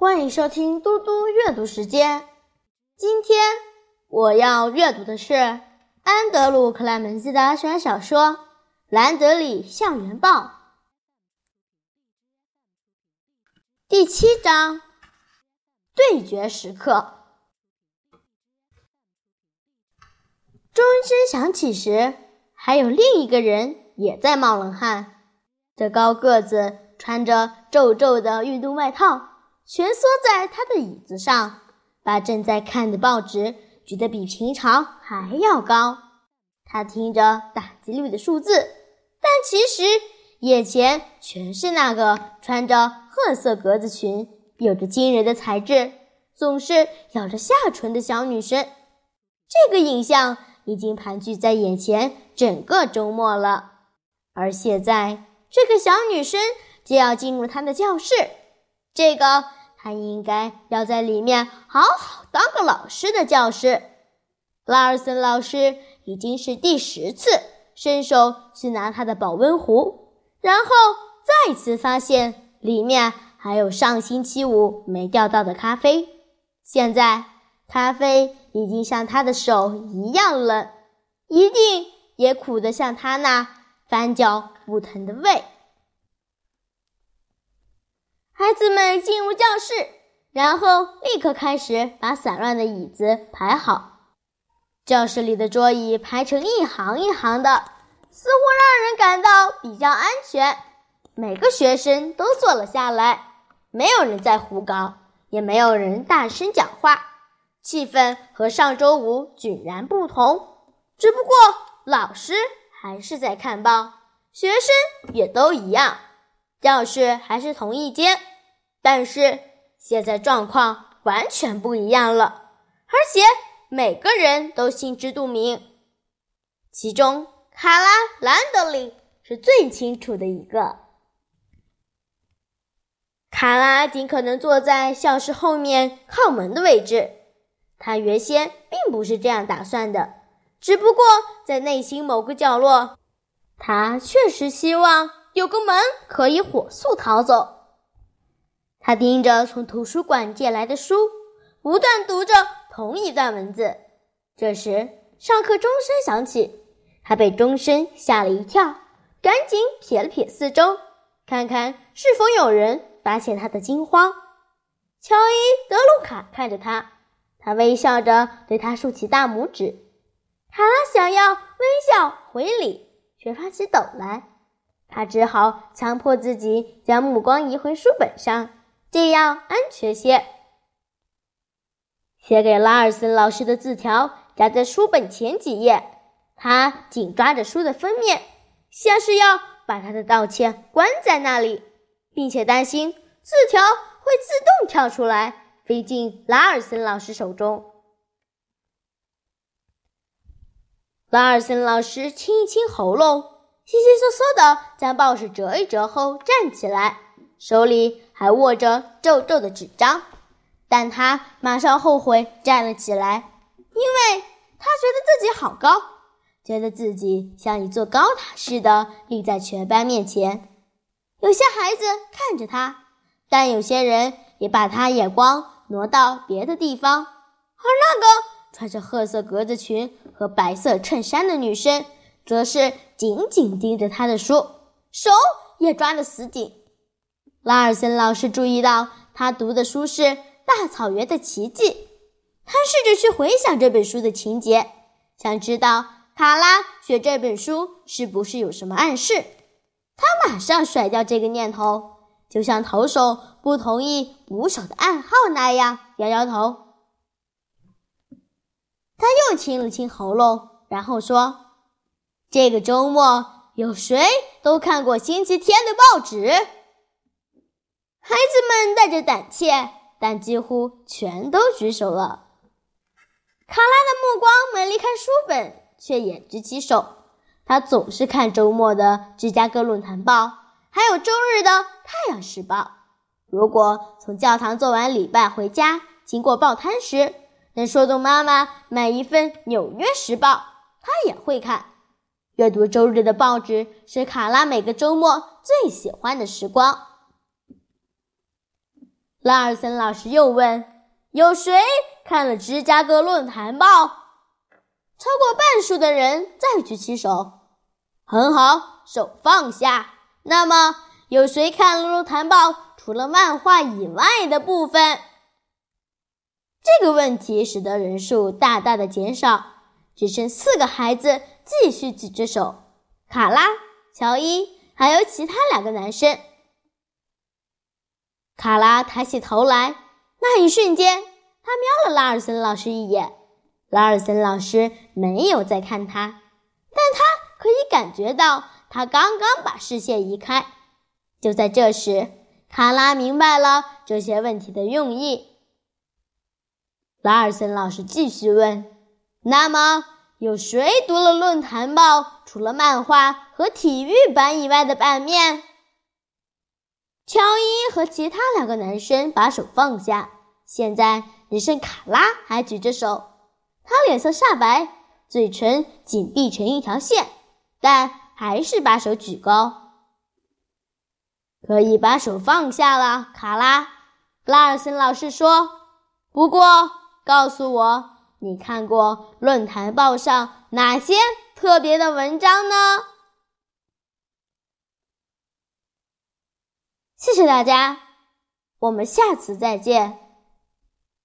欢迎收听嘟嘟阅读时间。今天我要阅读的是安德鲁·克莱门斯的悬小说《兰德里校园报》第七章：对决时刻。钟声响起时，还有另一个人也在冒冷汗。这高个子穿着皱皱的运动外套。蜷缩在他的椅子上，把正在看的报纸举得比平常还要高。他听着打击率的数字，但其实眼前全是那个穿着褐色格子裙、有着惊人的才智、总是咬着下唇的小女生。这个影像已经盘踞在眼前整个周末了，而现在这个小女生就要进入他的教室，这个。他应该要在里面好好当个老师的教师。拉尔森老师已经是第十次伸手去拿他的保温壶，然后再次发现里面还有上星期五没调到的咖啡。现在咖啡已经像他的手一样冷，一定也苦得像他那翻搅不疼的胃。孩子们进入教室，然后立刻开始把散乱的椅子排好。教室里的桌椅排成一行一行的，似乎让人感到比较安全。每个学生都坐了下来，没有人在胡搞，也没有人大声讲话。气氛和上周五迥然不同。只不过老师还是在看报，学生也都一样。教室还是同一间。但是现在状况完全不一样了，而且每个人都心知肚明。其中，卡拉·兰德里是最清楚的一个。卡拉尽可能坐在教室后面靠门的位置。他原先并不是这样打算的，只不过在内心某个角落，他确实希望有个门可以火速逃走。他盯着从图书馆借来的书，不断读着同一段文字。这时，上课钟声响起，他被钟声吓了一跳，赶紧瞥了瞥四周，看看是否有人发现他的惊慌。乔伊·德鲁卡看着他，他微笑着对他竖起大拇指。卡拉想要微笑回礼，却发起抖来，他只好强迫自己将目光移回书本上。这样安全些。写给拉尔森老师的字条夹在书本前几页，他紧抓着书的封面，像是要把他的道歉关在那里，并且担心字条会自动跳出来飞进拉尔森老师手中。拉尔森老师清一清喉咙，悉悉嗦嗦地将报纸折一折后站起来，手里。还握着皱皱的纸张，但他马上后悔站了起来，因为他觉得自己好高，觉得自己像一座高塔似的立在全班面前。有些孩子看着他，但有些人也把他眼光挪到别的地方。而那个穿着褐色格子裙和白色衬衫的女生，则是紧紧盯着他的书，手也抓得死紧。拉尔森老师注意到他读的书是《大草原的奇迹》，他试着去回想这本书的情节，想知道卡拉学这本书是不是有什么暗示。他马上甩掉这个念头，就像投手不同意捕手的暗号那样，摇摇头。他又清了清喉咙，然后说：“这个周末有谁都看过星期天的报纸？”孩子们带着胆怯，但几乎全都举手了。卡拉的目光没离开书本，却也举起手。他总是看周末的《芝加哥论坛报》，还有周日的《太阳时报》。如果从教堂做完礼拜回家，经过报摊时，能说动妈妈买一份《纽约时报》，他也会看。阅读周日的报纸是卡拉每个周末最喜欢的时光。拉尔森老师又问：“有谁看了《芝加哥论坛报》？”超过半数的人再举起手。很好，手放下。那么，有谁看了《论坛报》除了漫画以外的部分？这个问题使得人数大大的减少，只剩四个孩子继续举着手：卡拉、乔伊，还有其他两个男生。卡拉抬起头来，那一瞬间，他瞄了拉尔森老师一眼。拉尔森老师没有再看他，但他可以感觉到他刚刚把视线移开。就在这时，卡拉明白了这些问题的用意。拉尔森老师继续问：“那么，有谁读了《论坛报》除了漫画和体育版以外的版面？”乔伊和其他两个男生把手放下，现在只剩卡拉还举着手。他脸色煞白，嘴唇紧闭成一条线，但还是把手举高。可以把手放下了，卡拉。拉尔森老师说：“不过，告诉我，你看过《论坛报》上哪些特别的文章呢？”谢谢大家，我们下次再见。